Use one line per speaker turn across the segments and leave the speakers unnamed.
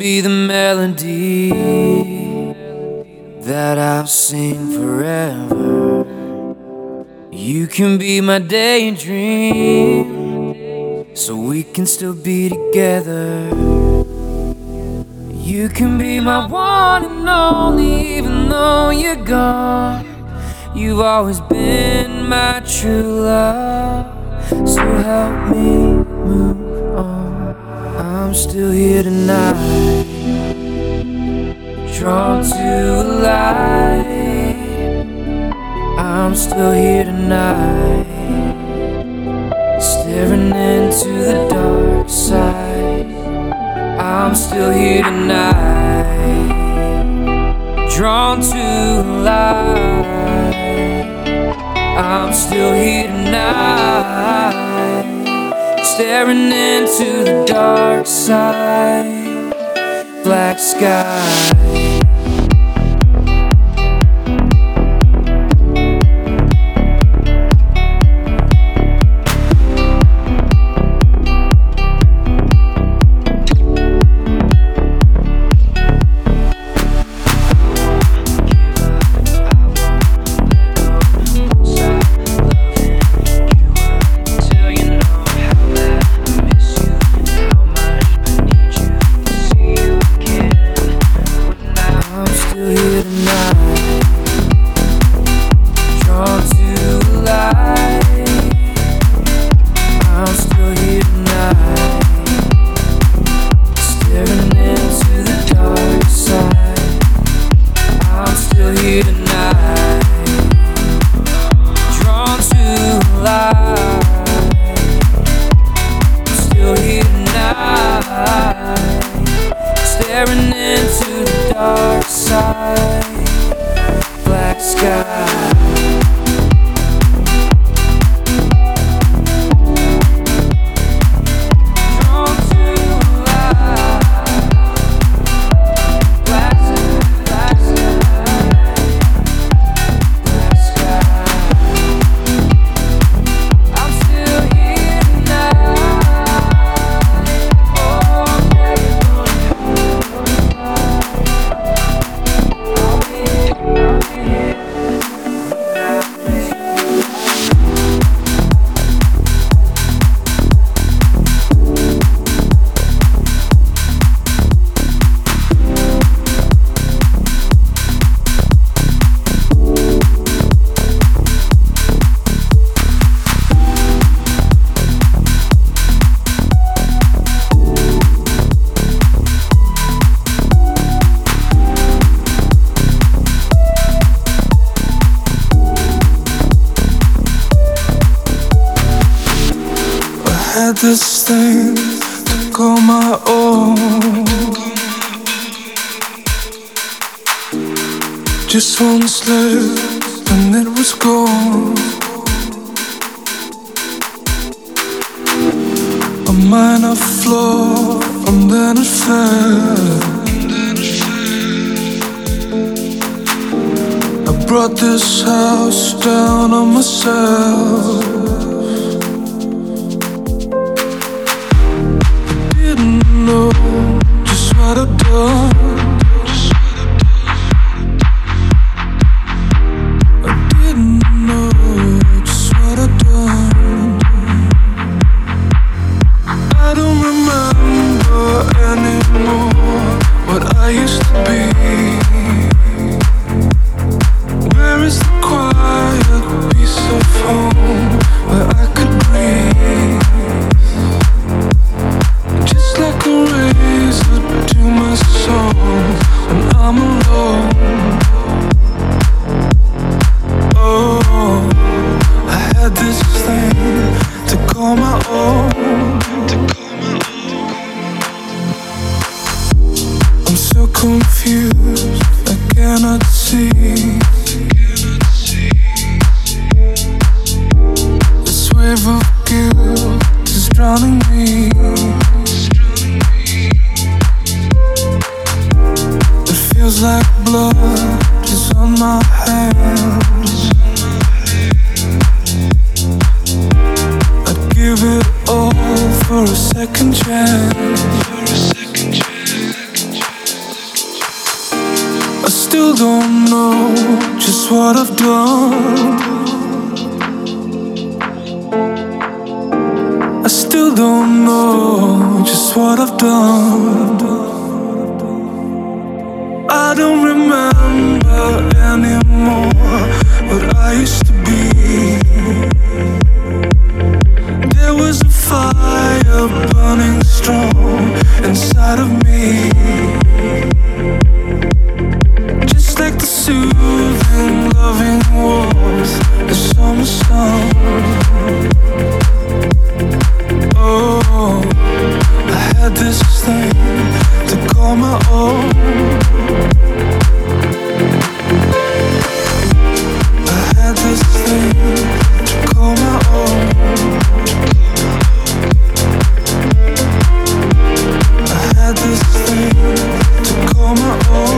Be the melody that I'll sing forever. You can be my daydream, so we can still be together. You can be my one and only, even though you're gone. You've always been my true love, so help me. I'm still here tonight, drawn to light. I'm still here tonight, staring into the dark side. I'm still here tonight, drawn to light. I'm still here tonight, staring into the dark side, black sky.
Flaw and then it fell. I brought this house down on myself. To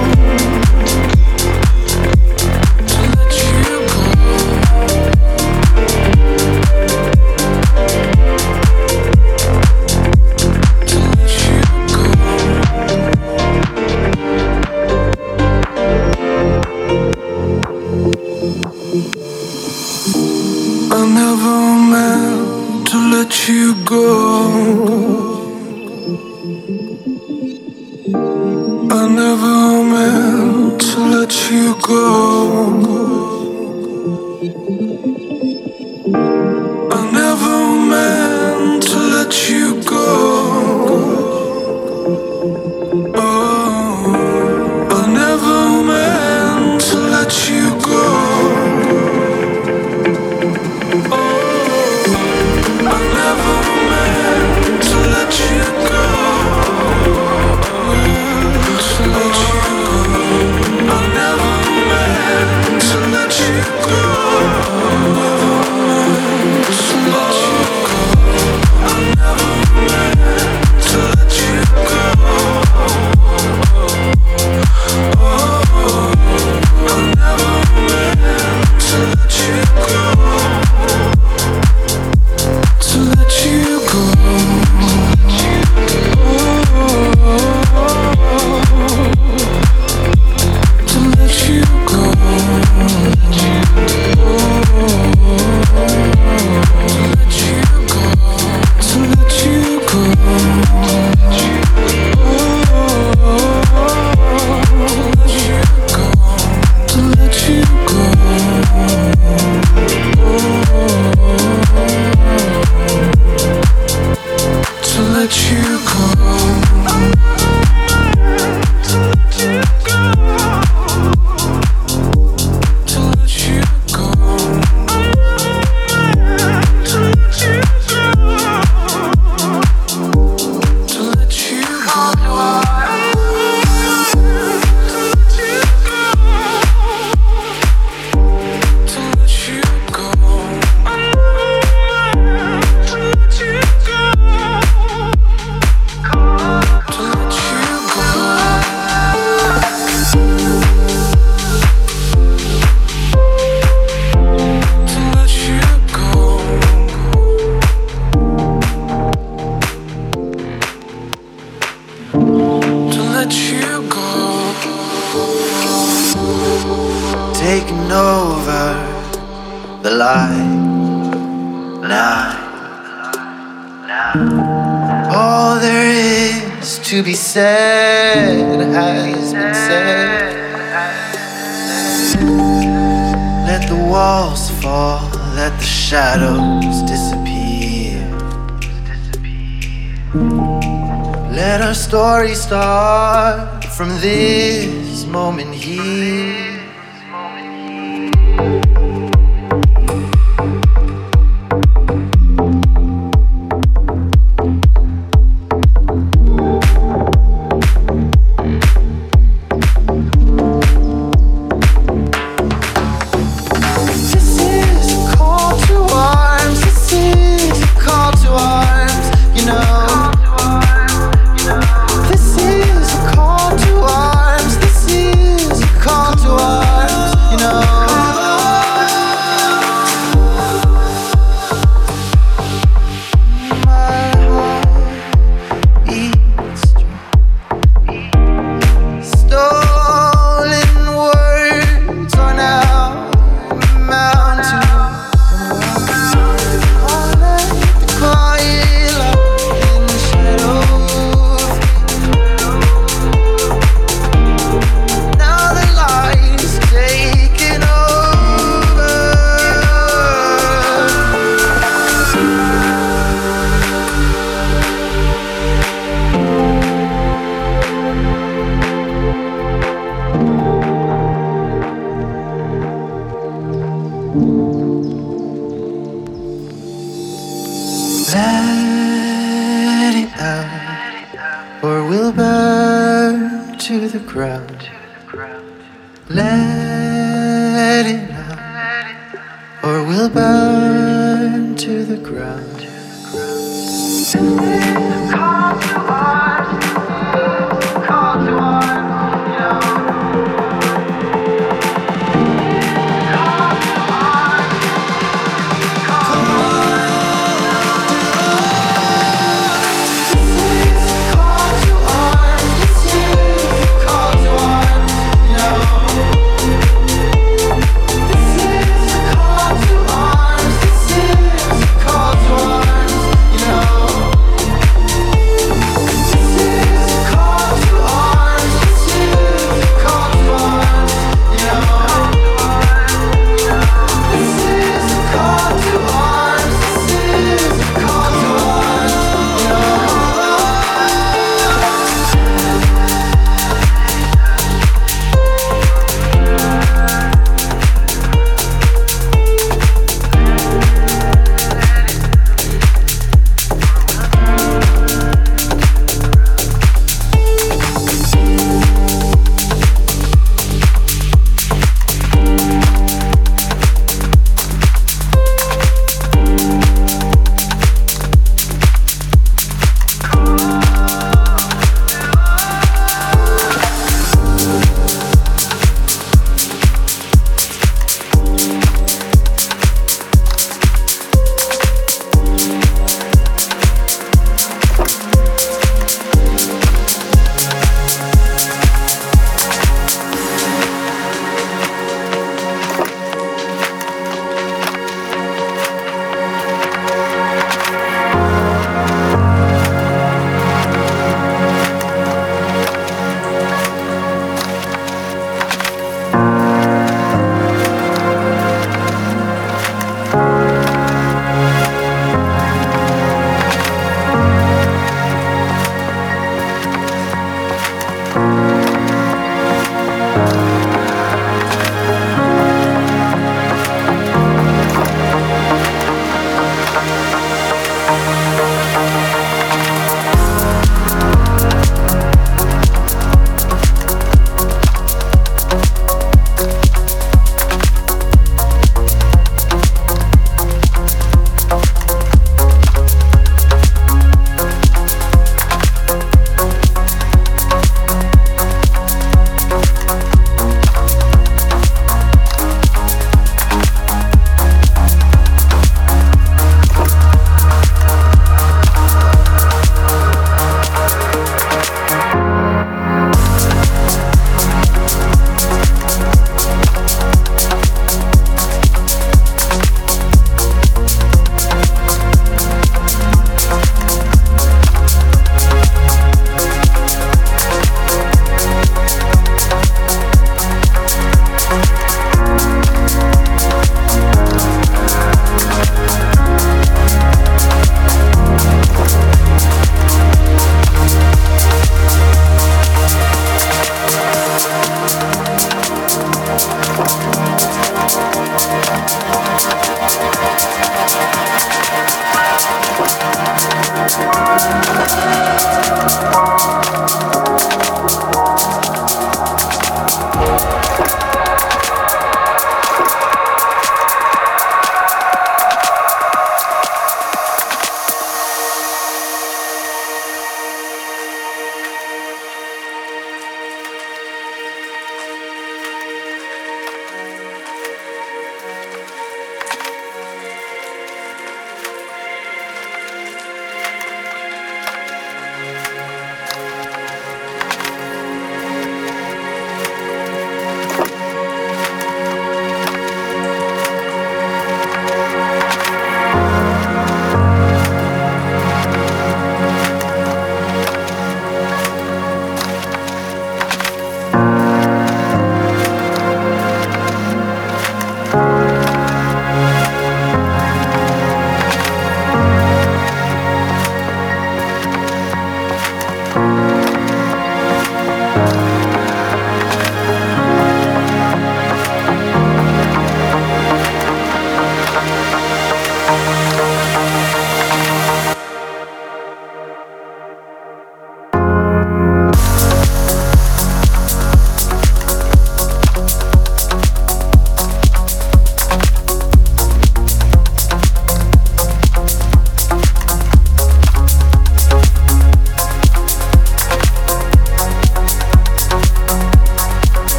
from this moment here.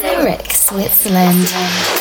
Zurich, Switzerland.